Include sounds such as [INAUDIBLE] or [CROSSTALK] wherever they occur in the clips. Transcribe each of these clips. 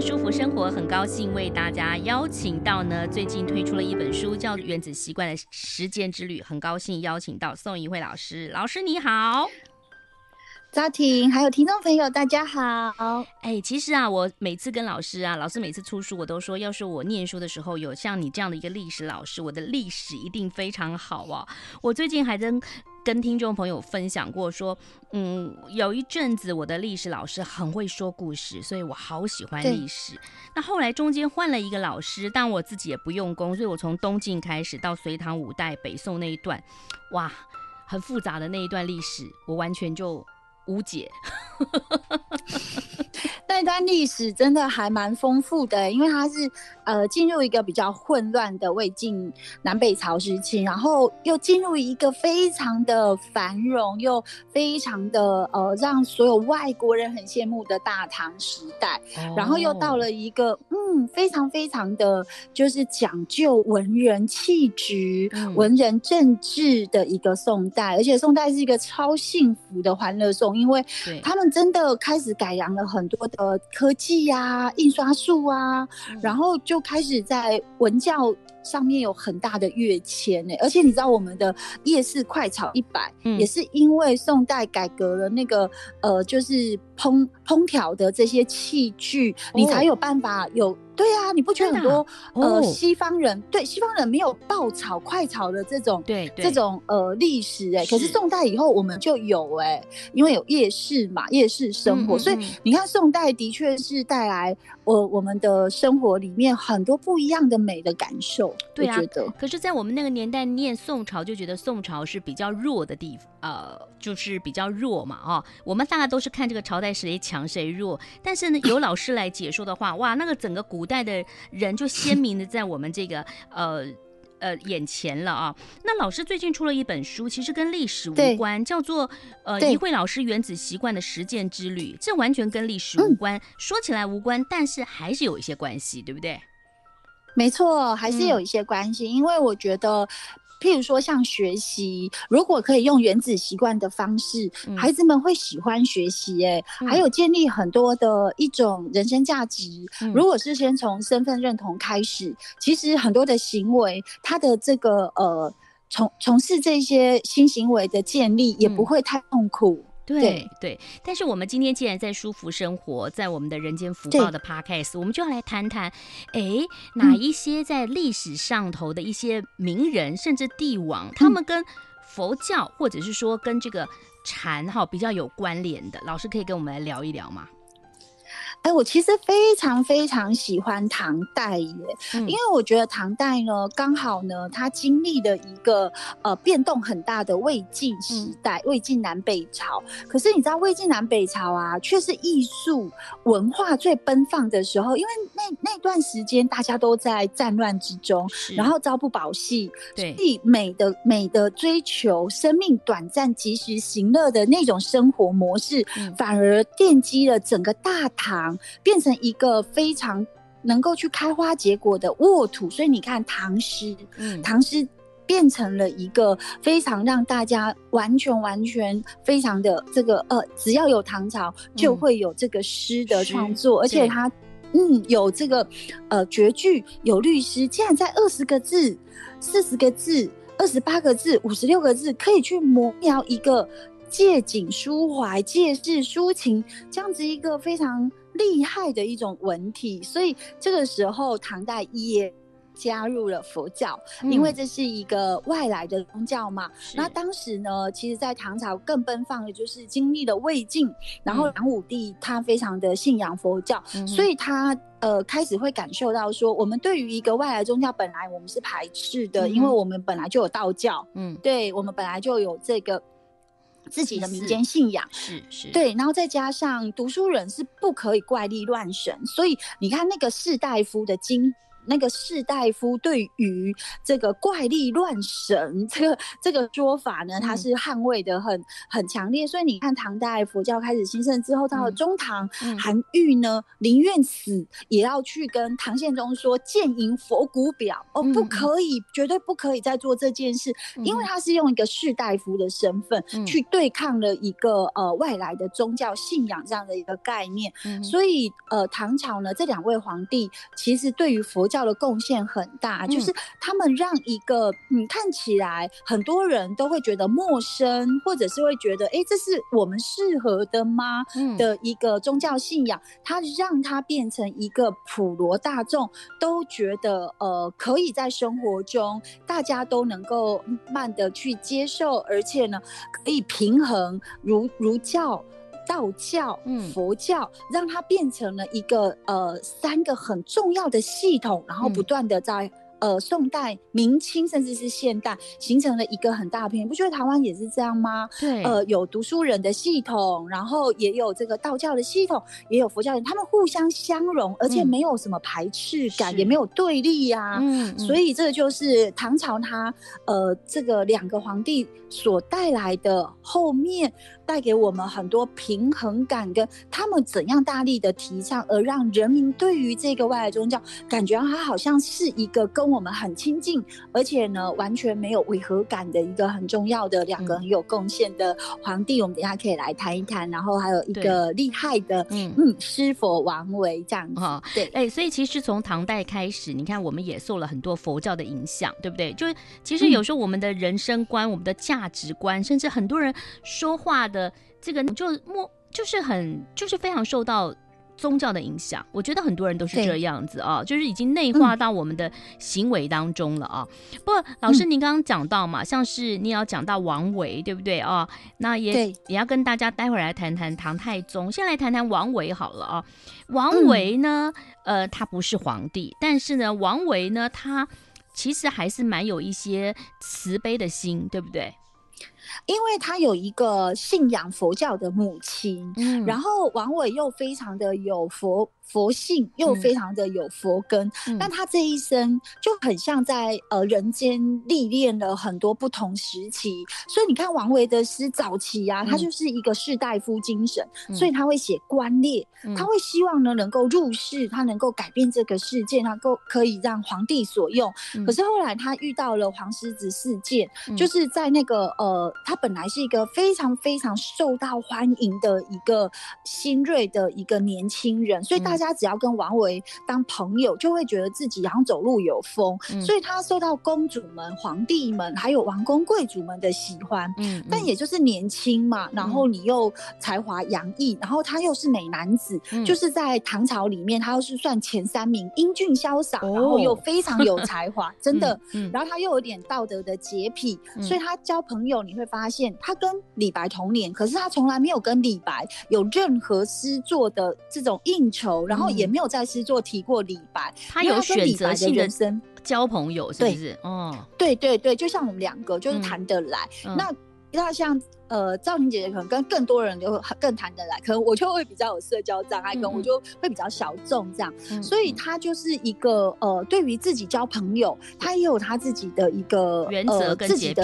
舒服生活很高兴为大家邀请到呢，最近推出了一本书，叫《原子习惯的实践之旅》，很高兴邀请到宋怡慧老师。老师你好，家庭还有听众朋友大家好。哎，其实啊，我每次跟老师啊，老师每次出书，我都说，要是我念书的时候有像你这样的一个历史老师，我的历史一定非常好啊。我最近还真。跟听众朋友分享过，说，嗯，有一阵子我的历史老师很会说故事，所以我好喜欢历史。那后来中间换了一个老师，但我自己也不用功，所以我从东晋开始到隋唐五代、北宋那一段，哇，很复杂的那一段历史，我完全就无解。[LAUGHS] 那段历史真的还蛮丰富的，因为它是呃进入一个比较混乱的魏晋南北朝时期，然后又进入一个非常的繁荣又非常的呃让所有外国人很羡慕的大唐时代，然后又到了一个嗯非常非常的就是讲究文人气质、嗯、文人政治的一个宋代，而且宋代是一个超幸福的欢乐颂，因为他们真的开始改良了很多的。呃，科技呀、啊，印刷术啊，然后就开始在文教上面有很大的跃迁呢。而且你知道，我们的夜市快炒一百，也是因为宋代改革了那个呃，就是烹烹调的这些器具，你才有办法有。对啊，你不觉得很多、啊、呃西方人对西方人没有爆炒快炒的这种对，对。这种呃历史哎、欸，可是宋代以后我们就有哎、欸，因为有夜市嘛，夜市生活，嗯、所以你看宋代的确是带来我、呃、我们的生活里面很多不一样的美的感受。对啊，觉得。可是，在我们那个年代念宋朝，就觉得宋朝是比较弱的地方，呃，就是比较弱嘛啊、哦。我们大概都是看这个朝代谁强谁弱，但是呢，有老师来解说的话，哇，那个整个古。代的人就鲜明的在我们这个呃呃眼前了啊。那老师最近出了一本书，其实跟历史无关，叫做呃一会老师原子习惯的实践之旅。这完全跟历史无关，嗯，说起来无关，但是还是有一些关系，对不对？没错，还是有一些关系，嗯，因为我觉得。譬如说，像学习，如果可以用原子习惯的方式，嗯、孩子们会喜欢学习。哎，还有建立很多的一种人生价值。嗯、如果是先从身份认同开始，其实很多的行为，他的这个呃，从从事这些新行为的建立，也不会太痛苦。嗯对。对，对，但是我们今天既然在舒服生活，在我们的人间福报的 podcast，我们就要来谈谈，哎，哪一些在历史上头的一些名人，嗯、甚至帝王，他们跟佛教或者是说跟这个禅哈比较有关联的，老师可以跟我们来聊一聊吗？哎，我其实非常非常喜欢唐代耶，嗯、因为我觉得唐代呢，刚好呢，它经历了一个呃变动很大的魏晋时代，嗯、魏晋南北朝。可是你知道，魏晋南北朝啊，却是艺术文化最奔放的时候，因为那那段时间大家都在战乱之中，然后朝不保夕，对，所以美的美的追求，生命短暂、及时行乐的那种生活模式，嗯、反而奠基了整个大唐。变成一个非常能够去开花结果的沃土，所以你看唐诗，嗯，唐诗变成了一个非常让大家完全完全非常的这个呃，只要有唐朝就会有这个诗的创作，嗯、而且它嗯有这个呃绝句有律诗，竟然在二十个字、四十个字、二十八个字、五十六个字，可以去描描一个借景抒怀、借事抒情这样子一个非常。厉害的一种文体，所以这个时候唐代也加入了佛教，嗯、因为这是一个外来的宗教嘛。那当时呢，其实，在唐朝更奔放的就是经历了魏晋，然后梁武帝他非常的信仰佛教，嗯、所以他呃开始会感受到说，我们对于一个外来宗教本来我们是排斥的，嗯、因为我们本来就有道教，嗯，对我们本来就有这个。自己的民间信仰是是，是。对，然后再加上读书人是不可以怪力乱神，所以你看那个士大夫的经那个士大夫对于这个怪力乱神这个这个说法呢，他是捍卫的很很强烈。所以你看，唐代佛教开始兴盛之后，到了中唐，韩愈呢宁愿死也要去跟唐宪宗说，建迎佛骨表。哦，不可以，绝对不可以再做这件事，因为他是用一个士大夫的身份去对抗了一个呃外来的宗教信仰这样的一个概念。所以呃，唐朝呢这两位皇帝其实对于佛教的贡献很大，就是他们让一个嗯看起来很多人都会觉得陌生，或者是会觉得哎，这是我们适合的吗？的一个宗教信仰，它让它变成一个普罗大众都觉得呃可以在生活中大家都能够慢的去接受，而且呢可以平衡儒儒教、道教、佛教，让它变成了一个呃三个很重要的系统，然后不断的在。呃，宋代、明清甚至是现代，形成了一个很大片。你不觉得台湾也是这样吗？对，呃，有读书人的系统，然后也有这个道教的系统，也有佛教人，他们互相相融，而且没有什么排斥感，嗯、也没有对立呀、啊。嗯，所以这个就是唐朝他呃这个两个皇帝所带来的后面。带给我们很多平衡感，跟他们怎样大力的提倡，而让人民对于这个外来宗教感觉他好像是一个跟我们很亲近，而且呢完全没有违和感的一个很重要的两个很有贡献的皇帝。嗯、我们等一下可以来谈一谈，然后还有一个厉害的，嗯嗯，师佛王维这样哈。对，哎、欸，所以其实从唐代开始，你看我们也受了很多佛教的影响，对不对？就是其实有时候我们的人生观、嗯、我们的价值观，甚至很多人说话。的这个就莫就是很就是非常受到宗教的影响，我觉得很多人都是这样子啊，就是已经内化到我们的行为当中了啊。嗯、不过老师您刚刚讲到嘛，像是你要讲到王维，对不对啊？那也也要跟大家待会儿来谈谈唐太宗，先来谈谈王维好了啊。王维呢，嗯、呃，他不是皇帝，但是呢，王维呢，他其实还是蛮有一些慈悲的心，对不对？因为他有一个信仰佛教的母亲，嗯，然后王伟又非常的有佛。佛性又非常的有佛根，嗯、但他这一生就很像在呃人间历练了很多不同时期，所以你看王维的诗早期啊，嗯、他就是一个士大夫精神，嗯、所以他会写官列，嗯、他会希望呢能够入世，他能够改变这个世界，他够可以让皇帝所用。嗯、可是后来他遇到了黄狮子事件，嗯、就是在那个呃，他本来是一个非常非常受到欢迎的一个新锐的一个年轻人，所以大。大家只要跟王维当朋友，就会觉得自己好像走路有风，嗯、所以他受到公主们、皇帝们还有王公贵族们的喜欢。嗯，嗯，但也就是年轻嘛，然后你又才华洋溢，然后他又是美男子，嗯、就是在唐朝里面，他又是算前三名，英俊潇洒，然后又非常有 [LAUGHS] 才华，哦、真的。然后他又有点道德的洁癖，嗯、所以他交朋友你会发现，他跟李白同年，可是他从来没有跟李白有任何诗作的这种应酬。然后也没有在诗作提过李白，嗯、他有选择性的人生交朋友，是不是？对哦，对对对，就像我们两个就是谈得来。嗯、那那像呃赵婷姐姐可能跟更多人就更谈得来，可能我就会比较有社交障碍，可能我就会比较小众这样。嗯、所以他就是一个呃，对于自己交朋友，他也有他自己的一个原则跟洁癖。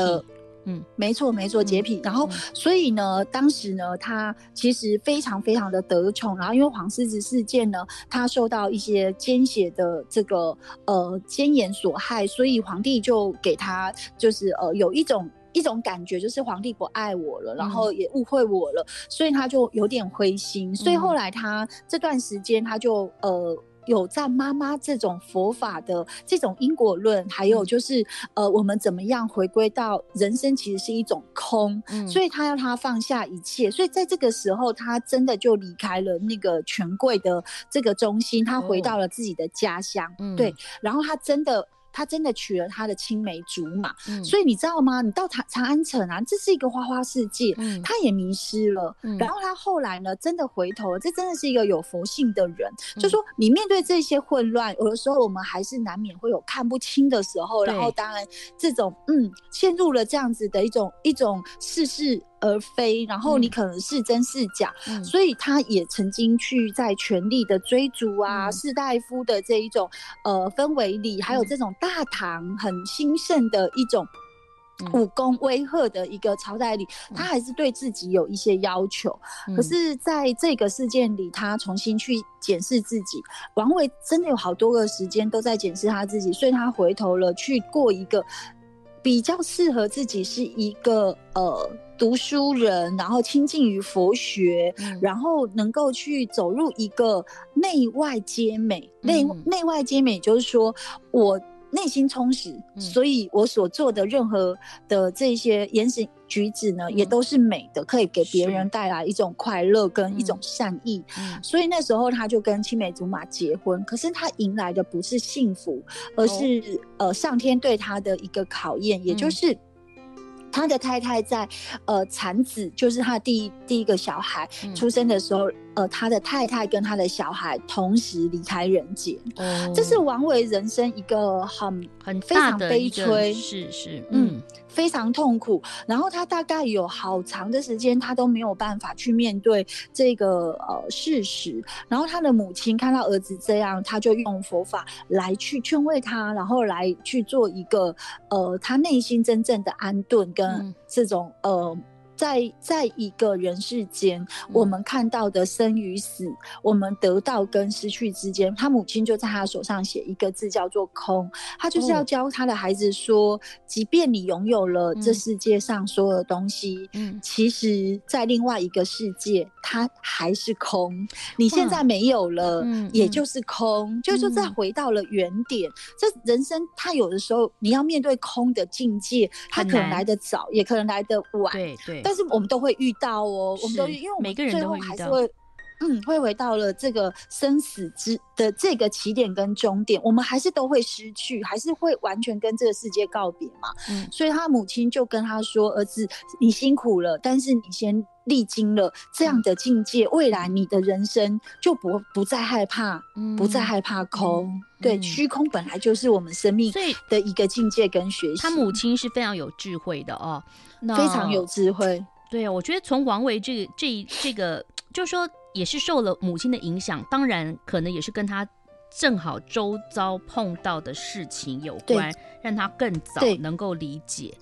嗯，没错没错，洁癖。嗯、然后，所以呢，当时呢，他其实非常非常的得宠。然后，因为黄狮子事件呢，他受到一些奸邪的这个呃奸言所害，所以皇帝就给他就是呃有一种一种感觉，就是皇帝不爱我了，然后也误会我了，嗯、所以他就有点灰心。所以后来他这段时间他就呃。有在妈妈这种佛法的这种因果论，还有就是呃，我们怎么样回归到人生其实是一种空，嗯，所以他要他放下一切，所以在这个时候，他真的就离开了那个权贵的这个中心，他回到了自己的家乡，哦，对，然后他真的。他真的娶了他的青梅竹马，嗯、所以你知道吗？你到长长安城啊，这是一个花花世界，嗯、他也迷失了。嗯、然后他后来呢，真的回头了，这真的是一个有佛性的人。嗯、就说你面对这些混乱，有的时候我们还是难免会有看不清的时候。然后当然，这种嗯，陷入了这样子的一种一种世事。而非，然后你可能是真是假，嗯、所以他也曾经去在权力的追逐啊，嗯、士大夫的这一种呃氛围里，还有这种大唐很兴盛的一种。武功威吓的一个朝代里，他还是对自己有一些要求。嗯、可是，在这个事件里，他重新去检视自己。王维真的有好多个时间都在检视他自己，所以他回头了，去过一个比较适合自己，是一个呃读书人，然后亲近于佛学，嗯、然后能够去走入一个内外皆美。内内、嗯、外皆美，就是说我。内心充实，所以我所做的任何的这些言行举止呢，嗯、也都是美的，可以给别人带来一种快乐跟一种善意。嗯、所以那时候他就跟青梅竹马结婚，可是他迎来的不是幸福，而是、哦、呃上天对他的一个考验，也就是。他的太太在，呃，产子就是他第一第一个小孩出生的时候，嗯、呃，他的太太跟他的小孩同时离开人间，哦、这是王维人生一个很很非常悲催，是是，嗯。嗯非常痛苦，然后他大概有好长的时间，他都没有办法去面对这个呃事实。然后他的母亲看到儿子这样，他就用佛法来去劝慰他，然后来去做一个呃他内心真正的安顿跟这种、嗯、呃。在在一个人世间，我们看到的生与死，嗯、我们得到跟失去之间，他母亲就在他手上写一个字，叫做“空”。他就是要教他的孩子说，哦、即便你拥有了这世界上所有的东西，嗯，其实在另外一个世界，它还是空。你现在没有了，嗯、也就是空，嗯、就是再回到了原点。嗯、这人生，他有的时候你要面对空的境界，它可能来得早，也可能来得晚。对对。但是我们都会遇到哦，我们都因为我们最后还是，会嗯，会回到了这个生死之的这个起点跟终点，我们还是都会失去，还是会完全跟这个世界告别嘛。嗯，所以他母亲就跟他说：“儿子，你辛苦了，但是你先历经了这样的境界，嗯、未来你的人生就不不再害怕，嗯、不再害怕空。嗯、对，虚空本来就是我们生命的一个境界跟学习。”他母亲是非常有智慧的哦。非常有智慧，对啊，我觉得从王维这个这这个，就是说也是受了母亲的影响，当然可能也是跟他正好周遭碰到的事情有关，让他更早能够理解。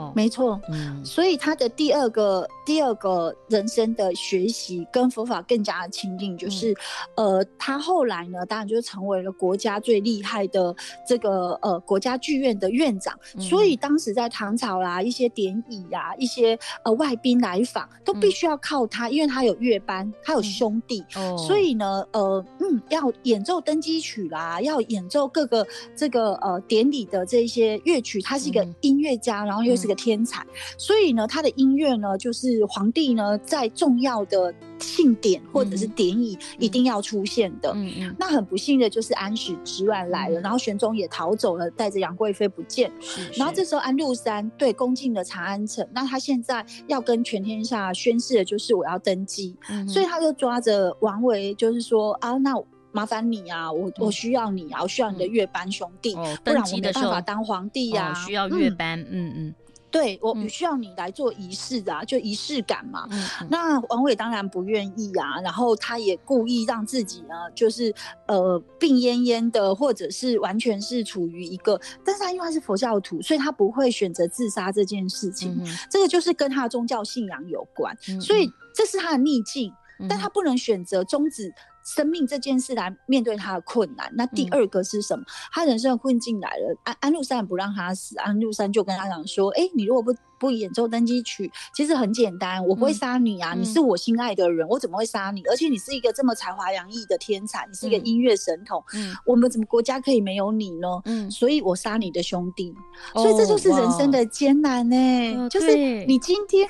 哦，没错，嗯，所以他的第二个第二个人生的学习跟佛法更加的亲近，就是，嗯、呃，他后来呢，当然就成为了国家最厉害的这个呃国家剧院的院长。嗯、所以当时在唐朝啦，一些典礼呀，一些呃外宾来访，都必须要靠他，嗯、因为他有乐班，他有兄弟，嗯、所以呢，呃，嗯，要演奏登基曲啦，要演奏各个这个呃典礼的这些乐曲，他是一个音乐家，嗯、然后又是。个天才，所以呢，他的音乐呢，就是皇帝呢在重要的庆典或者是典礼一定要出现的。嗯嗯。那很不幸的就是安史之乱来了，然后玄宗也逃走了，带着杨贵妃不见。是。然后这时候安禄山对攻进了长安城，那他现在要跟全天下宣誓的就是我要登基，所以他就抓着王维，就是说啊，那麻烦你啊，我我需要你啊，我需要你的乐班兄弟，不然我没办法当皇帝呀。需要乐班，嗯嗯。对，我需要你来做仪式啊，嗯、就仪式感嘛。嗯嗯、那王伟当然不愿意啊，然后他也故意让自己呢，就是呃病恹恹的，或者是完全是处于一个，但是他因为他是佛教徒，所以他不会选择自杀这件事情。嗯、这个就是跟他的宗教信仰有关，嗯、所以这是他的逆境，嗯、但他不能选择终止。生命这件事来面对他的困难，那第二个是什么？嗯、他人生的困境来了，安安禄山不让他死，安禄山就跟他讲说：“哎、欸，你如果不不演奏登基曲，其实很简单，我不会杀你啊，嗯、你是我心爱的人，我怎么会杀你？而且你是一个这么才华洋溢的天才，你是一个音乐神童，嗯，我们怎么国家可以没有你呢？嗯，所以我杀你的兄弟，哦、所以这就是人生的艰难呢、欸，哦、就是你今天。”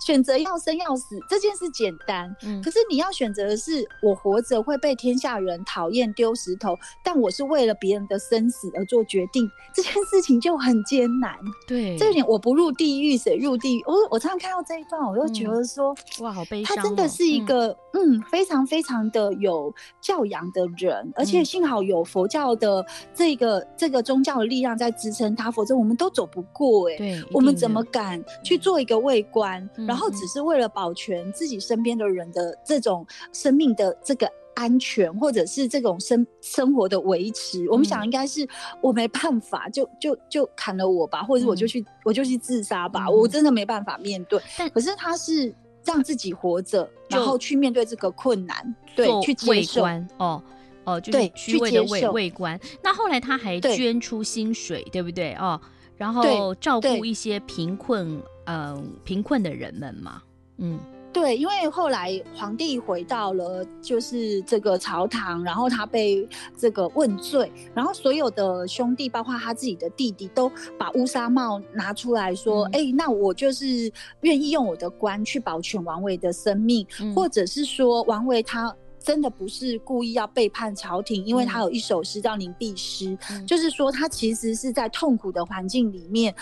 选择要生要死这件事简单，嗯，可是你要选择的是我活着会被天下人讨厌丢石头，但我是为了别人的生死而做决定，这件事情就很艰难。对，这一点我不入地狱谁入地狱？我我常常看到这一段，我就觉得说，嗯、哇，好悲伤、哦。他真的是一个嗯，嗯非常非常的有教养的人，而且幸好有佛教的这个这个宗教的力量在支撑他，否则我们都走不过哎、欸。对，我们怎么敢去做一个卫官？嗯，然后只是为了保全自己身边的人的这种生命的这个安全，或者是这种生生活的维持，嗯、我们想应该是我没办法，就就就砍了我吧，或者我就去、嗯、我就去自杀吧、嗯，我真的没办法面对。可是他是让自己活着，然后去面对这个困难，对，去接受哦。哦，就是虚伪的伪伪官。那后来他还捐出薪水，对不对？哦，然后照顾一些贫困，嗯，贫困的人们嘛。嗯，对，因为后来皇帝回到了就是这个朝堂，然后他被这个问罪，然后所有的兄弟，包括他自己的弟弟，都把乌纱帽拿出来说：“哎、嗯欸，那我就是愿意用我的官去保全王维的生命，嗯、或者是说王维他。”真的不是故意要背叛朝廷，因为他有一首诗叫《凝碧诗》，嗯，就是说他其实是在痛苦的环境里面，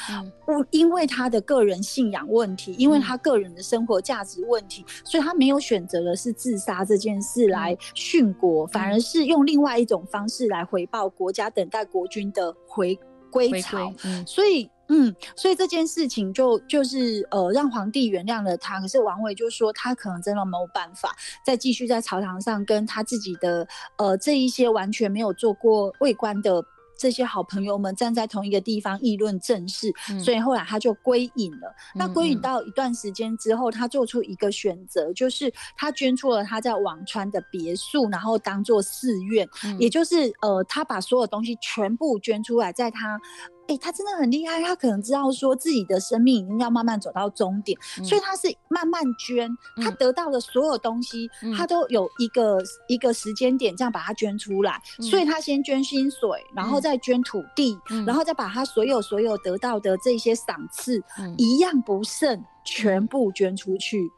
不、嗯、因为他的个人信仰问题，因为他个人的生活价值问题，所以他没有选择的是自杀这件事来殉国，嗯，反而是用另外一种方式来回报国家，等待国军的回归朝。嗯，所以。嗯，所以这件事情就就是呃，让皇帝原谅了他。可是王维就说，他可能真的没有办法再继续在朝堂上跟他自己的呃这一些完全没有做过尉官的这些好朋友们站在同一个地方议论政事。嗯，所以后来他就归隐了。嗯，那归隐到一段时间之后，他做出一个选择，就是他捐出了他在辋川的别墅，然后当做寺院，嗯，也就是呃，他把所有东西全部捐出来，在他。哎、欸，他真的很厉害，他可能知道说自己的生命已经要慢慢走到终点，嗯，所以他是慢慢捐，他得到的所有东西，嗯，他都有一个一个时间点这样把它捐出来，嗯，所以他先捐薪水，然后再捐土地，嗯，然后再把他所有所有得到的这些赏赐，嗯，一样不剩，全部捐出去，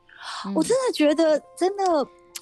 嗯。我真的觉得，真的。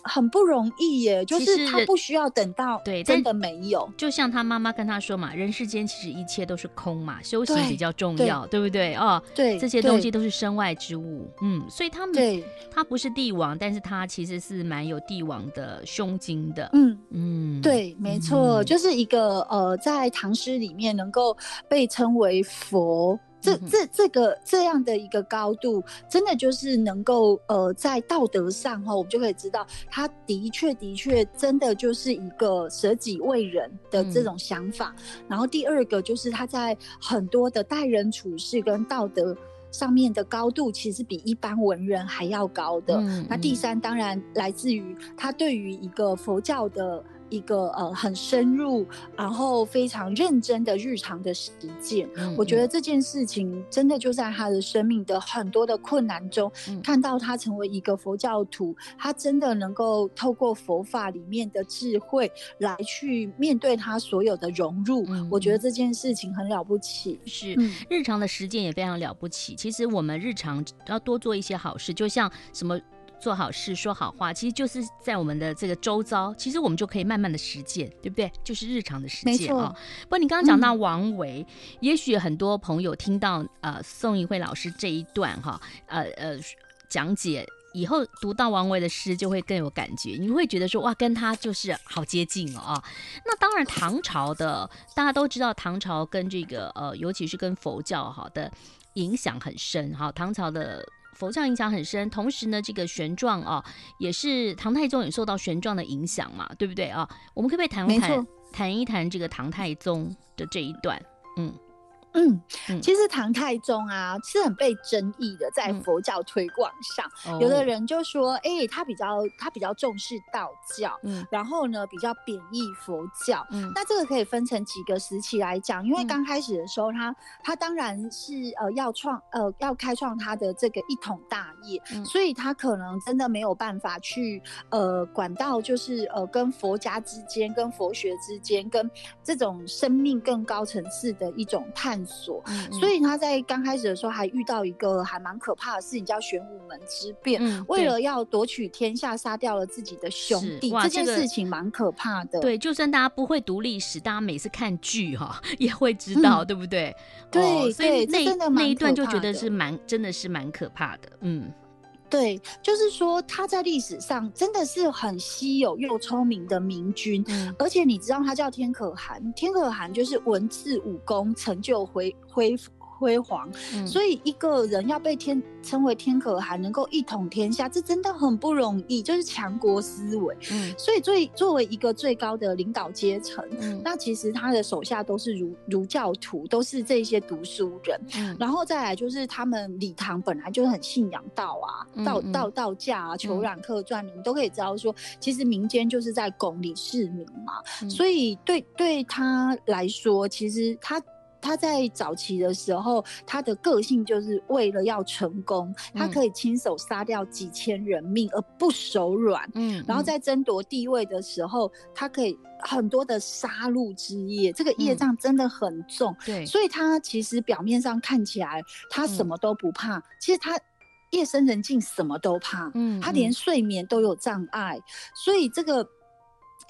很不容易耶，就是他不需要等到对，真的没有。就像他妈妈跟他说嘛，人世间其实一切都是空嘛，修行比较重要，对，对不对？哦，对，这些东西都是身外之物。嗯，所以他们对他不是帝王，但是他其实是蛮有帝王的胸襟的。嗯嗯，对，没错，嗯、就是一个呃，在唐诗里面能够被称为佛。这这这个这样的一个高度，真的就是能够呃，在道德上哈，我们就可以知道，他的确的确真的就是一个舍己为人的这种想法。嗯。然后第二个就是他在很多的待人处事跟道德上面的高度，其实比一般文人还要高的。那第三当然来自于他对于一个佛教的。一个呃很深入，然后非常认真的日常的实践，嗯嗯，我觉得这件事情真的就在他的生命的很多的困难中，嗯，看到他成为一个佛教徒，他真的能够透过佛法里面的智慧来去面对他所有的融入，我觉得这件事情很了不起。是，嗯，日常的实践也非常了不起。其实我们日常要多做一些好事，就像什么。做好事，说好话，其实就是在我们的这个周遭，其实我们就可以慢慢的实践，对不对？就是日常的实践啊。不过你刚刚讲到王维，嗯，也许很多朋友听到呃宋一慧老师这一段哈，呃呃讲解以后，读到王维的诗就会更有感觉，你会觉得说哇，跟他就是好接近哦啊。那当然，唐朝的大家都知道，唐朝跟这个呃，尤其是跟佛教哈的影响很深哈，唐朝的。佛教影响很深，同时呢，这个玄奘啊，也是唐太宗也受到玄奘的影响嘛，对不对啊？我们可不可以谈一谈谈一谈这个唐太宗的这一段？嗯。嗯，其实唐太宗啊是很被争议的，在佛教推广上，嗯，有的人就说，哎，欸，他比较他比较重视道教，嗯，然后呢比较贬义佛教，嗯，那这个可以分成几个时期来讲，因为刚开始的时候他，他他当然是呃要创呃要开创他的这个一统大业，嗯，所以他可能真的没有办法去呃管到就是呃跟佛家之间、跟佛学之间、跟这种生命更高层次的一种探索。所、嗯嗯，所以他在刚开始的时候还遇到一个还蛮可怕的事情，叫玄武门之变。嗯，为了要夺取天下，杀掉了自己的兄弟，这件事情蛮可怕的。对，就算大家不会读历史，大家每次看剧哈也会知道，嗯、对不对？对，哦、所以那那一段就觉得是蛮，真的是蛮可怕的。嗯。对，就是说他在历史上真的是很稀有又聪明的明君，嗯，而且你知道他叫天可汗，天可汗就是文治武功成就恢恢辉煌。嗯、所以一个人要被天称为天可汗，能够一统天下，这真的很不容易，就是强国思维。嗯，所以最作为一个最高的领导阶层，嗯，那其实他的手下都是儒儒教徒，都是这些读书人。嗯，然后再来就是他们礼堂本来就很信仰道啊，嗯、道道道家啊，求染客传，你们都可以知道说，其实民间就是在拱李世民嘛。嗯、所以对对他来说，其实他。他在早期的时候，他的个性就是为了要成功，他可以亲手杀掉几千人命而不手软。嗯，然后在争夺地位的时候，他可以很多的杀戮之业，这个业障真的很重。对，所以他其实表面上看起来他什么都不怕，其实他夜深人静什么都怕。嗯，他连睡眠都有障碍，所以这个。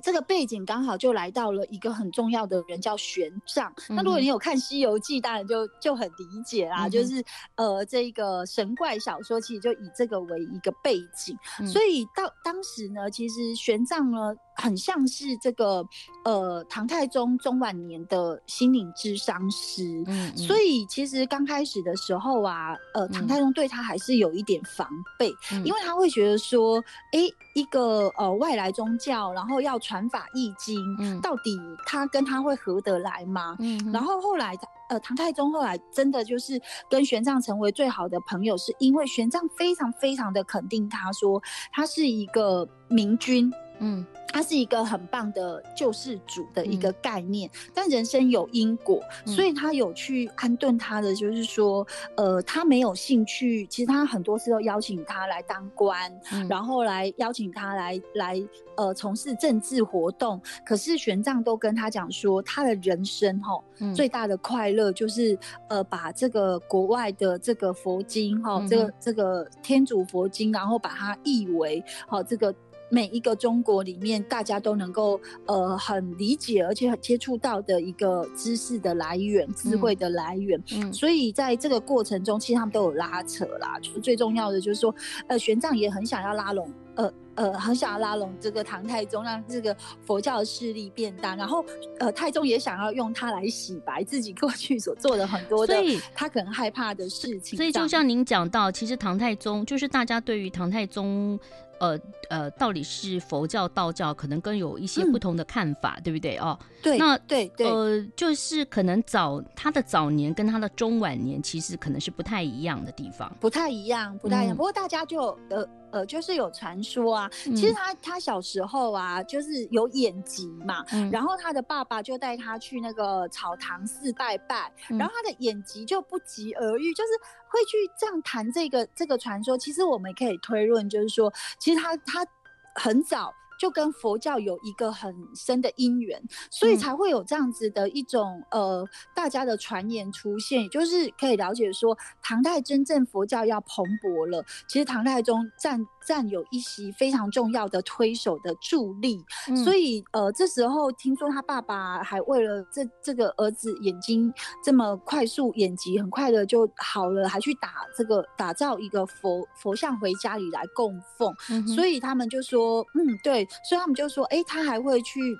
这个背景刚好就来到了一个很重要的人，叫玄奘。嗯、那如果你有看《西游记》，当然就就很理解啦。嗯、就是呃，这个神怪小说其实就以这个为一个背景，嗯、所以到当时呢，其实玄奘呢。很像是这个呃唐太宗中晚年的心灵智商师，嗯，嗯，所以其实刚开始的时候啊，呃，唐太宗对他还是有一点防备，嗯，因为他会觉得说，哎，一个呃外来宗教，然后要传法易经，嗯，到底他跟他会合得来吗？嗯，然后后来呃唐太宗后来真的就是跟玄奘成为最好的朋友，是因为玄奘非常非常的肯定他说他是一个明君，嗯。他是一个很棒的救世主的一个概念，嗯、但人生有因果，嗯、所以他有去安顿他的，就是说，呃，他没有兴趣。其实他很多次都邀请他来当官，嗯、然后来邀请他来来呃从事政治活动。可是玄奘都跟他讲说，他的人生哈、嗯、最大的快乐就是呃把这个国外的这个佛经哈，嗯、这个这个天主佛经，然后把它译为好这个。每一个中国里面，大家都能够呃很理解，而且很接触到的一个知识的来源、智慧的来源。嗯，所以在这个过程中，其实他们都有拉扯啦。就是最重要的，就是说，呃，玄奘也很想要拉拢，呃。呃，很想要拉拢这个唐太宗，让这个佛教的势力变大。然后，呃，太宗也想要用他来洗白自己过去所做的很多的，他可能害怕的事情。所以，就像您讲到，其实唐太宗就是大家对于唐太宗，呃呃，到底是佛教、道教，可能更有一些不同的看法，嗯、对不对？哦，对，那对对，呃，就是可能早他的早年跟他的中晚年，其实可能是不太一样的地方，不太一样，不太一样。嗯、不过大家就呃。呃，就是有传说啊，其实他他小时候啊，就是有眼疾嘛，嗯、然后他的爸爸就带他去那个草堂寺拜拜，嗯、然后他的眼疾就不疾而愈，就是会去这样谈这个这个传说。其实我们也可以推论，就是说，其实他他很早。就跟佛教有一个很深的因缘，所以才会有这样子的一种、嗯、呃大家的传言出现，也就是可以了解说，唐代真正佛教要蓬勃了，其实唐太宗占占有一席非常重要的推手的助力，嗯、所以呃这时候听说他爸爸还为了这这个儿子眼睛这么快速眼疾很快的就好了，还去打这个打造一个佛佛像回家里来供奉，嗯、所以他们就说嗯对。所以他们就说，哎、欸，他还会去，嗯、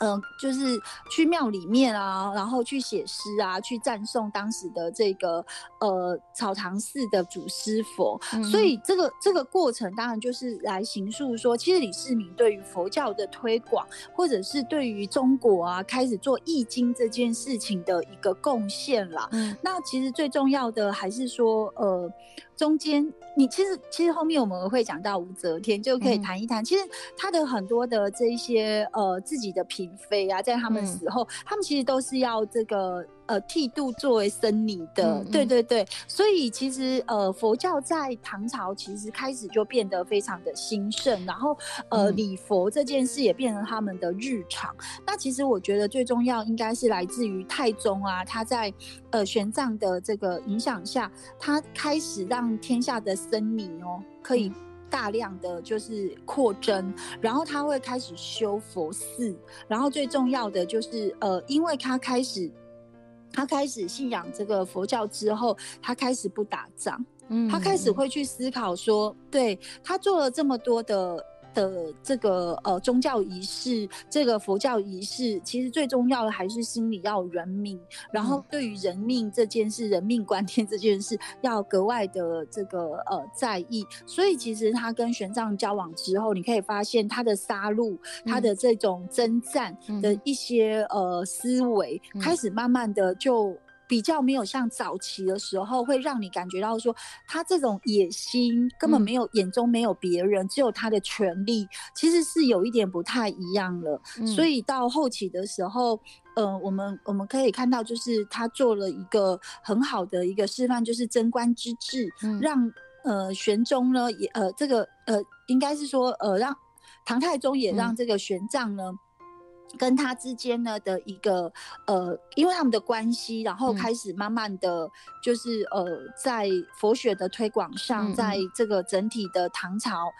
呃，就是去庙里面啊，然后去写诗啊，去赞颂当时的这个呃草堂寺的祖师佛。嗯、所以这个这个过程当然就是来形塑说，其实李世民对于佛教的推广，或者是对于中国啊开始做易经这件事情的一个贡献啦。嗯，那其实最重要的还是说，呃。中间，你其实其实后面我们会讲到武则天，就可以谈一谈。嗯、其实他的很多的这一些呃自己的嫔妃啊，在他们死后，嗯、他们其实都是要这个。呃，剃度作为僧尼的，嗯嗯对对对，所以其实呃，佛教在唐朝其实开始就变得非常的兴盛，然后呃，礼佛这件事也变成他们的日常。嗯、那其实我觉得最重要应该是来自于太宗啊，他在呃玄奘的这个影响下，他开始让天下的僧尼哦可以大量的就是扩增，然后他会开始修佛寺，然后最重要的就是呃，因为他开始。他开始信仰这个佛教之后，他开始不打仗，嗯，他开始会去思考说，对，他做了这么多的的这个呃宗教仪式，这个佛教仪式，其实最重要的还是心里要人命，然后对于人命这件事、人命关天这件事，要格外的这个呃在意。所以其实他跟玄奘交往之后，你可以发现他的杀戮、他的这种征战的一些呃思维，开始慢慢的就。比较没有像早期的时候，会让你感觉到说他这种野心根本没有，眼中没有别人，嗯、只有他的权利，其实是有一点不太一样了。嗯、所以到后期的时候，呃，我们我们可以看到，就是他做了一个很好的一个示范，就是贞观之治，嗯、让呃玄宗呢也呃这个呃应该是说呃让唐太宗也让这个玄奘呢。嗯跟他之间呢的一个呃，因为他们的关系，然后开始慢慢的就是呃，在佛学的推广上，在这个整体的唐朝。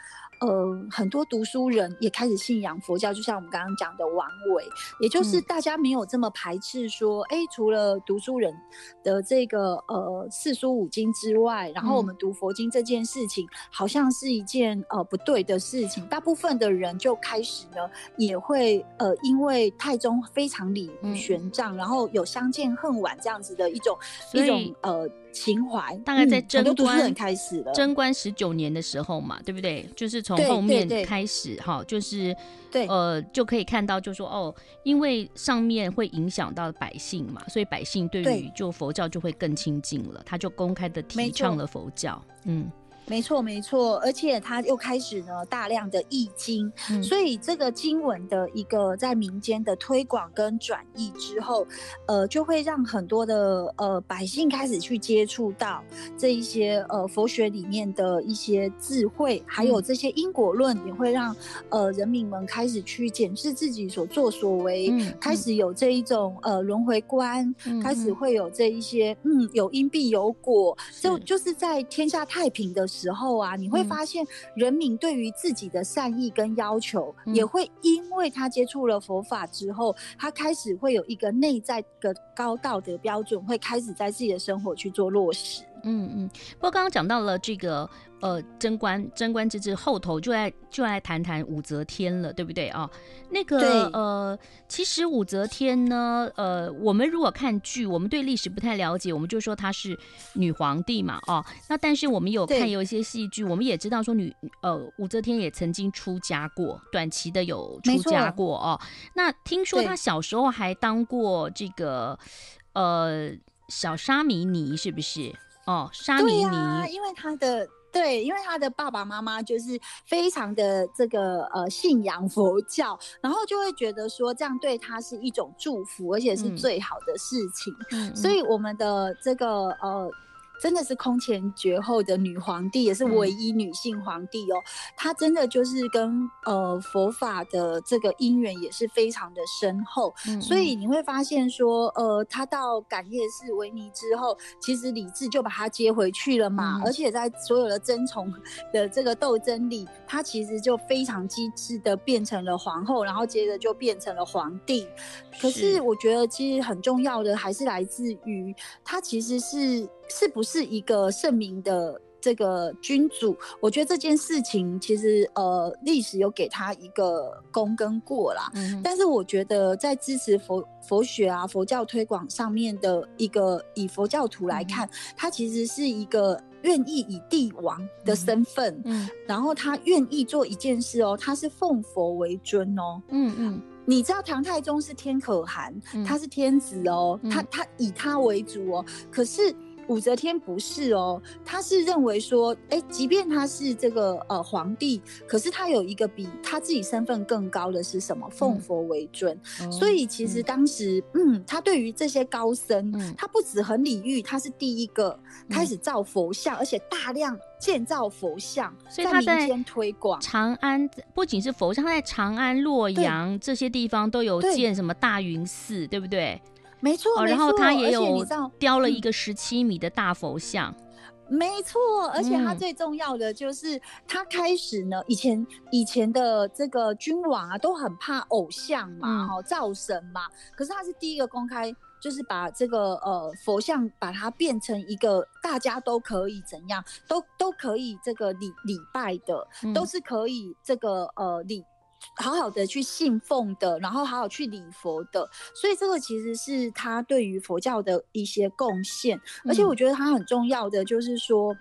呃，很多读书人也开始信仰佛教，就像我们刚刚讲的王维，也就是大家没有这么排斥说，哎、嗯欸，除了读书人的这个呃四书五经之外，然后我们读佛经这件事情，好像是一件呃不对的事情。大部分的人就开始呢，也会呃，因为太宗非常礼遇玄奘，嗯、然后有相见恨晚这样子的一种一种呃。情怀大概在贞观、嗯、开始了，贞观十九年的时候嘛，对不对？就是从后面开始哈，就是对。呃就可以看到，就说哦，因为上面会影响到百姓嘛，所以百姓对于就佛教就会更亲近了，他就公开的提倡了佛教，嗯。没错，没错，而且他又开始呢大量的译经，嗯、所以这个经文的一个在民间的推广跟转译之后，呃，就会让很多的呃百姓开始去接触到这一些呃佛学里面的一些智慧，还有这些因果论，也会让呃人民们开始去检视自己所作所为，嗯嗯、开始有这一种呃轮回观，嗯、开始会有这一些嗯有因必有果，就就是在天下太平的时候啊，你会发现人民对于自己的善意跟要求，嗯、也会因为他接触了佛法之后，他开始会有一个内在的高道德标准，会开始在自己的生活去做落实。嗯嗯，不过刚刚讲到了这个。呃，贞观贞观之治后头就来就来谈谈武则天了，对不对啊？那个呃，其实武则天呢，呃，我们如果看剧，我们对历史不太了解，我们就说她是女皇帝嘛，哦，那但是我们有看有一些戏剧，我们也知道说女呃武则天也曾经出家过，短期的有出家过哦。那听说她小时候还当过这个呃小沙弥尼，是不是？哦，沙弥尼，啊，因为她的。对，因为他的爸爸妈妈就是非常的这个呃信仰佛教，然后就会觉得说这样对他是一种祝福，而且是最好的事情。嗯，所以我们的这个呃。真的是空前绝后的女皇帝，也是唯一女性皇帝哦。嗯、她真的就是跟呃佛法的这个因缘也是非常的深厚，嗯嗯，所以你会发现说，呃，她到感业寺维尼之后，其实李治就把她接回去了嘛。嗯、而且在所有的争宠的这个斗争里，她其实就非常机智的变成了皇后，然后接着就变成了皇帝。可是我觉得其实很重要的还是来自于她其实是。是不是一个圣明的这个君主？我觉得这件事情其实呃，历史有给他一个功跟过啦。嗯、但是我觉得在支持佛佛学啊、佛教推广上面的一个以佛教徒来看，嗯、他其实是一个愿意以帝王的身份，嗯，然后他愿意做一件事哦，他是奉佛为尊哦，嗯嗯。你知道唐太宗是天可汗，嗯、他是天子哦，嗯、他他以他为主哦，可是。武则天不是哦，她是认为说，哎，即便他是这个呃皇帝，可是他有一个比他自己身份更高的是什么？奉佛为尊。嗯、所以其实当时，嗯，嗯，他对于这些高僧，嗯、他不止很礼遇，他是第一个开始造佛像，嗯、而且大量建造佛像，所以他在民间推广。长安不仅是佛像，他在长安、洛阳这些地方都有建什么大云寺，对，对不对？没错，然后他也有雕了一个十七米的大佛像。没错，而且他最重要的就是他开始呢，以前以前的这个君王啊都很怕偶像嘛，哈、嗯，灶神嘛，可是他是第一个公开，就是把这个呃佛像把它变成一个大家都可以怎样，都都可以这个礼礼拜的，嗯、都是可以这个呃礼。好好的去信奉的，然后好好去礼佛的，所以这个其实是他对于佛教的一些贡献。而且我觉得他很重要的就是说，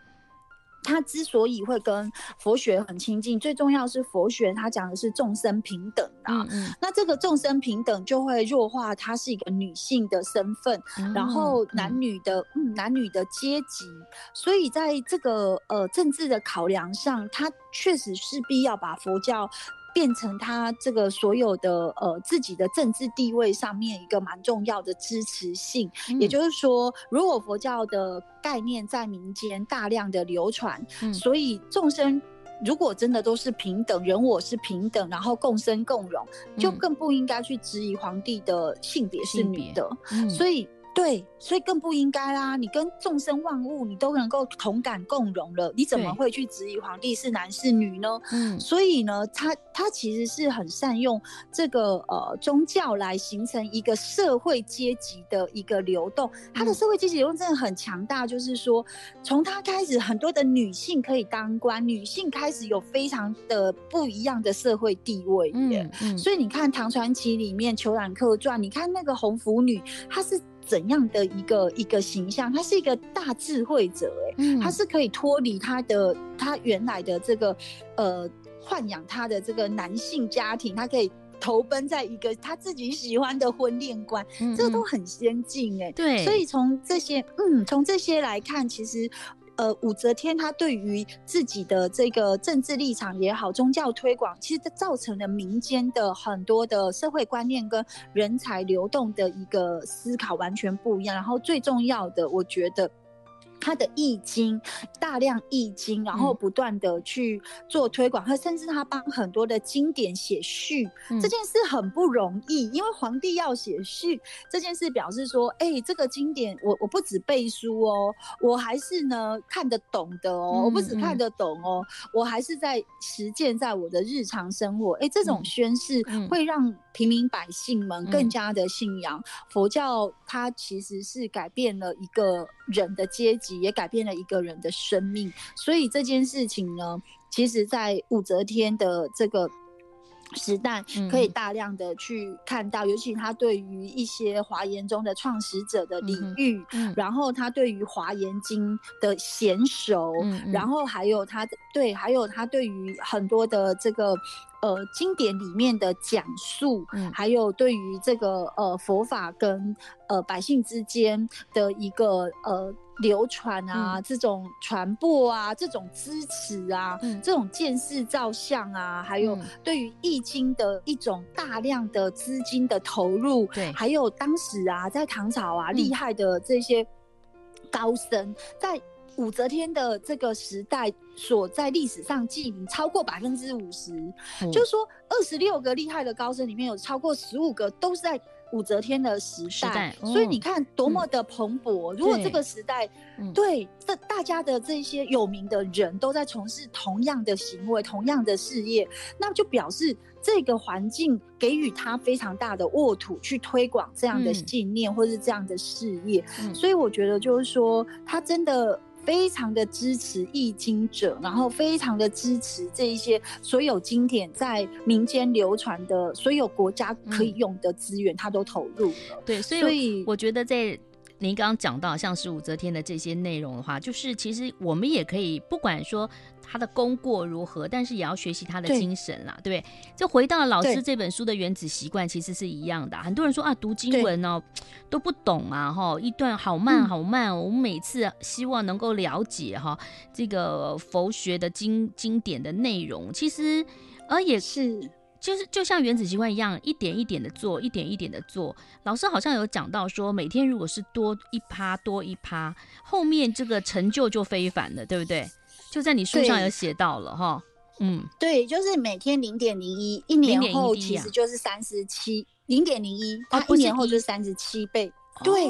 他之所以会跟佛学很亲近，最重要是佛学他讲的是众生平等啊。那这个众生平等就会弱化他是一个女性的身份，然后男女的嗯男女的阶级。所以在这个呃政治的考量上，他确实势必要把佛教。变成他这个所有的呃自己的政治地位上面一个蛮重要的支持性，嗯、也就是说，如果佛教的概念在民间大量的流传，嗯、所以众生如果真的都是平等，人我是平等，然后共生共荣，就更不应该去质疑皇帝的性别是女的，嗯、所以。对，所以更不应该啦！你跟众生万物，你都能够同感共荣了，你怎么会去质疑皇帝是男是女呢？嗯，所以呢，他他其实是很善用这个呃宗教来形成一个社会阶级的一个流动。他的社会阶级流动真的很强大，就是说从他开始，很多的女性可以当官，女性开始有非常的不一样的社会地位。嗯，嗯，所以你看《唐传奇》里面《虬髯客传》，你看那个红拂女，她是。怎样的一个一个形象？他是一个大智慧者，哎、嗯，他是可以脱离他的他原来的这个呃豢养他的这个男性家庭，他可以投奔在一个他自己喜欢的婚恋观，嗯嗯，这个都很先进，哎，对，所以从这些嗯，从这些来看，其实。呃，武则天她对于自己的这个政治立场也好，宗教推广，其实造成了民间的很多的社会观念跟人才流动的一个思考完全不一样。然后最重要的，我觉得。他的易经大量易经，然后不断的去做推广，和、嗯、甚至他帮很多的经典写序，嗯、这件事很不容易，因为皇帝要写序这件事，表示说，哎、欸，这个经典我我不止背书哦，我还是呢看得懂的哦，嗯、我不止看得懂哦，嗯、我还是在实践在我的日常生活，哎、欸，这种宣誓会让平民百姓们更加的信仰、嗯、佛教，它其实是改变了一个人的阶级。也改变了一个人的生命，所以这件事情呢，其实，在武则天的这个时代，可以大量的去看到，嗯、尤其他对于一些华严中的创始者的礼遇，嗯嗯、然后他对于华严经的娴熟，然后还有他对，还有他对于很多的这个。呃，经典里面的讲述，嗯、还有对于这个呃佛法跟呃百姓之间的一个呃流传啊，嗯、这种传播啊，这种支持啊，嗯、这种见识造像啊，还有对于易经的一种大量的资金的投入，还有当时啊，在唐朝啊，厉害的这些高僧在。武则天的这个时代，所在历史上记名超过百分之五十，嗯、就是说二十六个厉害的高僧里面有超过十五个都是在武则天的时代，时代哦、所以你看多么的蓬勃。嗯、如果这个时代，对大家的这些有名的人都在从事同样的行为、同样的事业，那就表示。这个环境给予他非常大的沃土去推广这样的信念或是这样的事业，嗯、所以我觉得就是说，他真的非常的支持易经者，然后非常的支持这一些所有经典在民间流传的所有国家可以用的资源，他都投入了。对，所以，我觉得在。您刚刚讲到像是武则天的这些内容的话，就是其实我们也可以不管说他的功过如何，但是也要学习他的精神啦，对，不对？就回到了老师这本书的原子习惯，其实是一样的。很多人说啊，读经文哦 [TSK] 都不懂啊，哈，一段好慢好慢。嗯、我们每次希望能够了解哈这个佛学的经经典的内容，其实而也是。就是就像原子习惯一样，一点一点的做，一点一点的做。老师好像有讲到说，每天如果是多一趴多一趴，后面这个成就就非凡了，对不对？就在你书上有写到了哈，嗯，对，就是每天零点零一，一年后其实就是三十七零点零一，它一年后就是三十七倍。对，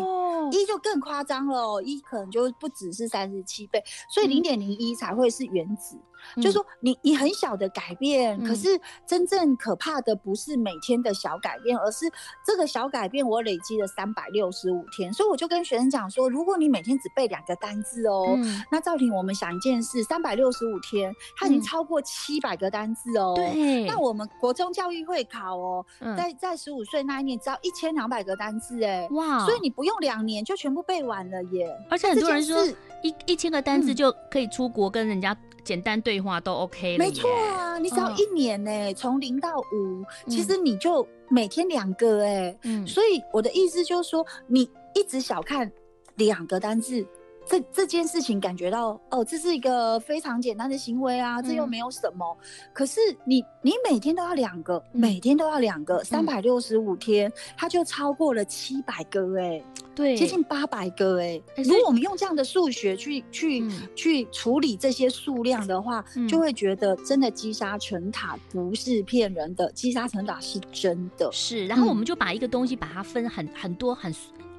一就更夸张了哦，一可能就不只是三十七倍，所以零点零一才会是原子。嗯、就是说你你很小的改变，嗯、可是真正可怕的不是每天的小改变，而是这个小改变我累积了三百六十五天。所以我就跟学生讲说，如果你每天只背两个单字哦，嗯、那赵婷，我们想一件事，三百六十五天，它已经超过七百个单字哦。对、嗯，那我们国中教育会考哦，嗯、在在十五岁那一年只要一千两百个单字哎，哇，所以你不用两年就全部背完了耶。而且很多人说一一千个单字就可以出国跟人家。简单对话都 OK 了，没错啊，你只要一年呢、欸，从零、哦、到五，其实你就每天两个哎、欸，嗯，所以我的意思就是说，你一直小看两个单字，这这件事情感觉到哦，这是一个非常简单的行为啊，这又没有什么，嗯、可是你你每天都要两个，每天都要两个，三百六十五天，它就超过了七百个哎、欸。对，接近八百个哎、欸，如果我们用这样的数学去去、嗯、去处理这些数量的话，嗯、就会觉得真的积沙成塔不是骗人的，积沙成塔是真的。是，然。后我们就把一个东西把它分很很多很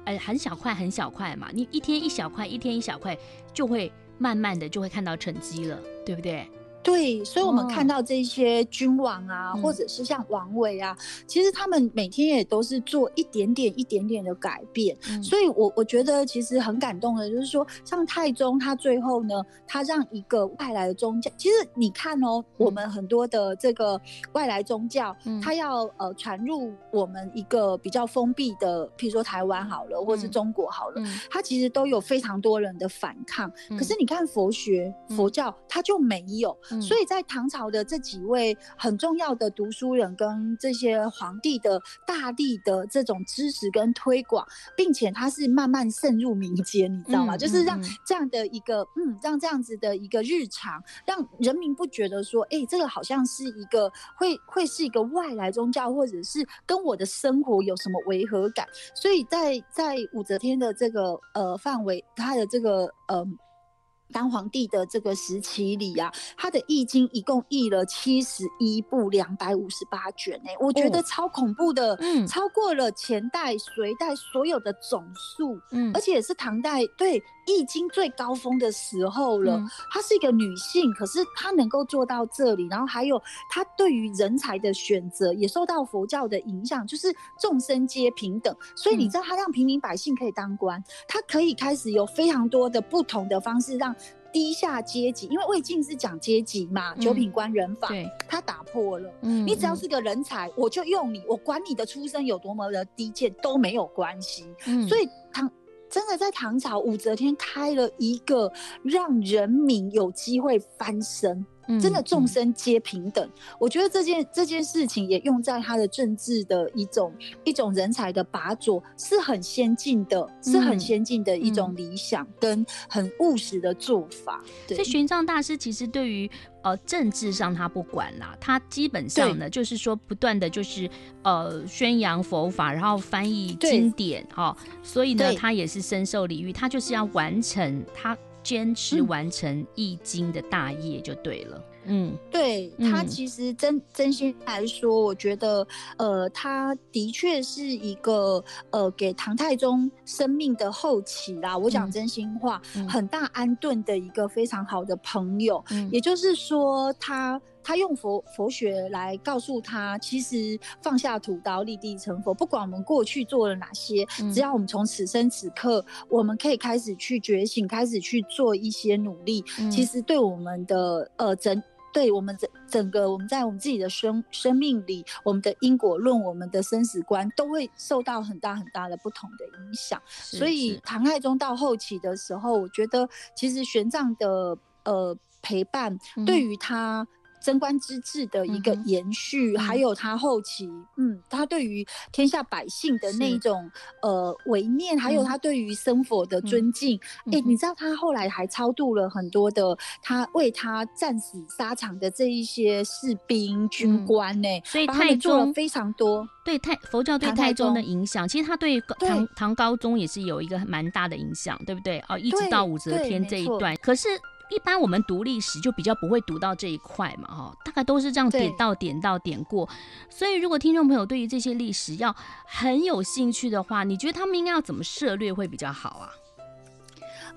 呃很小块很小块嘛，你一天一小块，一天一小块，就会慢慢的就会看到成绩了，对不对？对，所以，我们看到这些君王啊，哦、或者是像王维啊，嗯、其实他们每天也都是做一点点、一点点的改变。嗯、所以我我觉得其实很感动的，就是说，像太宗他最后呢，他让一个外来的宗教，其实你看哦，嗯、我们很多的这个外来宗教，嗯、他要呃传入我们一个比较封闭的，譬如说台湾好了，或是中国好了，嗯、他其实都有非常多人的反抗。嗯、可是你看佛学、佛教，他就没有。所以在唐朝的这几位很重要的读书人跟这些皇帝的大力的这种支持跟推广，并且他是慢慢渗入民间，你知道吗？嗯、就是让这样的一个嗯，让这样子的一个日常，让人民不觉得说，哎、欸，这个好像是一个会会是一个外来宗教，或者是跟我的生活有什么违和感。所以在在武则天的这个呃范围，他的这个呃。当皇帝的这个时期里啊，他的易经一共译了七十一部两百五十八卷呢、欸，我觉得超恐怖的，嗯，超过了前代、隋代所有的总数，嗯，而且也是唐代对易经最高峰的时候了。她、嗯、是一个女性，可是她能够做到这里，然后还有她对于人才的选择也受到佛教的影响，就是众生皆平等，所以你知道她让平民百姓可以当官，她可以开始有非常多的不同的方式让。低下阶级，因为魏晋是讲阶级嘛，九品官人法，对，他打破了。嗯，你只要是个人才，我就用你，我管你的出身有多么的低贱都没有关系。嗯，所以唐真的在唐朝，武则天开了一个让人民有机会翻身。真的众生皆平等，嗯嗯、我觉得这件这件事情也用在他的政治的一种一种人才的拔擢，是很先进的，嗯、是很先进的一种理想跟很务实的做法。所以玄奘大师其实对于呃政治上他不管啦，他基本上呢就是说不断的就是呃宣扬佛法，然后翻译经典哈、哦，所以呢他也是深受礼遇，他就是要完成他。坚持完成易经的大业就对了。嗯，对，他其实真真心来说，我觉得，呃，他的确是一个呃，给唐太宗生命的后期啦。我讲真心话，嗯、很大安顿的一个非常好的朋友。嗯、也就是说，他。他用佛佛学来告诉他，其实放下屠刀，立地成佛。不管我们过去做了哪些，嗯、只要我们从此生此刻，我们可以开始去觉醒，开始去做一些努力。嗯、其实对我们的呃整，对我们整整个我们在我们自己的生生命里，我们的因果论，我们的生死观，都会受到很大很大的不同的影响。所以唐太宗到后期的时候，我觉得其实玄奘的呃陪伴，对于他。嗯贞观之治的一个延续，嗯、还有他后期，嗯，他对于天下百姓的那种呃唯念，还有他对于生佛的尊敬，哎、嗯欸，你知道他后来还超度了很多的他为他战死沙场的这一些士兵军官呢、所以他也做了非常多。对太佛教对太宗的影响，其实他对唐对唐高宗也是有一个蛮大的影响，对不对？哦，一直到武则天这一段。可是一般我们读历史就比较不会读到这一块嘛，哈，大概都是这样点到点到点过。所以如果听众朋友对于这些历史要很有兴趣的话，你觉得他们应该要怎么涉略会比较好啊？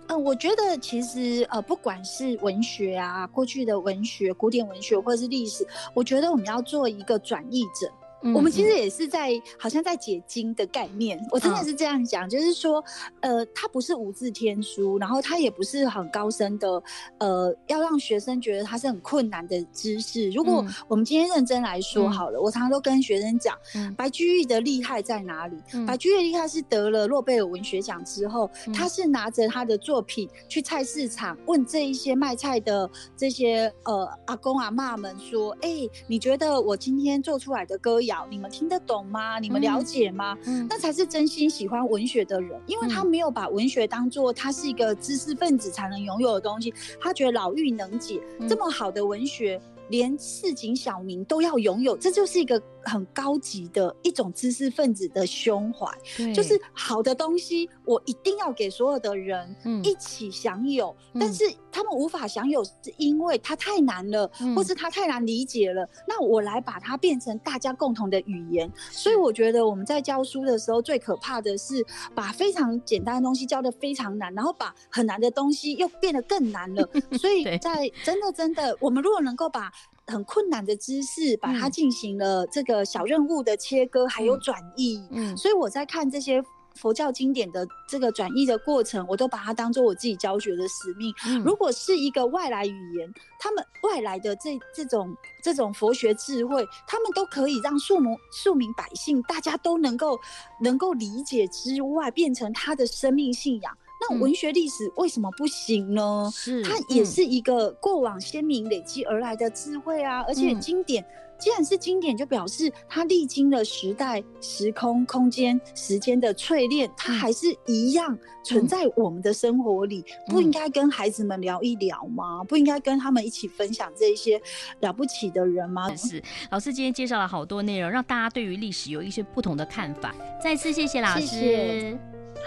呃，我觉得其实呃，不管是文学啊，过去的文学、古典文学，或者是历史，我觉得我们要做一个转译者。嗯、我们其实也是在，好像在解经的概念。我真的是这样讲，嗯、就是说，呃，它不是无字天书，然后它也不是很高深的，呃，要让学生觉得它是很困难的知识。如果我们今天认真来说好了，嗯、我常常都跟学生讲，嗯、白居易的厉害在哪里？嗯、白居易厉害是得了诺贝尔文学奖之后，嗯、他是拿着他的作品去菜市场问这一些卖菜的这些呃阿公阿嬷们说：“哎、欸，你觉得我今天做出来的歌？”你们听得懂吗？你们了解吗？嗯，那才是真心喜欢文学的人，因为他没有把文学当做他是一个知识分子才能拥有的东西，他觉得老妪能解，这么好的文学。连市井小民都要拥有，这就是一个很高级的一种知识分子的胸怀。对就是好的东西，我一定要给所有的人一起享有。嗯、但是他们无法享有，是因为它太难了，嗯、或是它太难理解了。那我来把它变成大家共同的语言。所以我觉得我们在教书的时候，最可怕的是把非常简单的东西教得非常难，然后把很难的东西又变得更难了。[LAUGHS] 所以在真的真的，我们如果能够把很困难的知识，把它进行了这个小任务的切割，还有转译。嗯，所以我在看这些佛教经典的这个转译的过程，我都把它当做我自己教学的使命。嗯，如果是一个外来语言，他们外来的这这种这种佛学智慧，他们都可以让庶民庶民百姓大家都能够能够理解之外，变成他的生命信仰。那文学历史为什么不行呢？是，它也是一个过往先民累积而来的智慧啊，而且经典，既然是经典，就表示它历经了时代、时空、空间、时间的淬炼，它还是一样存在我们的生活里。不应该跟孩子们聊一聊吗？不应该跟他们一起分享这一些了不起的人吗？是，老师今天介绍了好多内容，让大家对于历史有一些不同的看法。再次谢谢老师。谢谢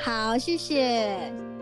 好，谢谢。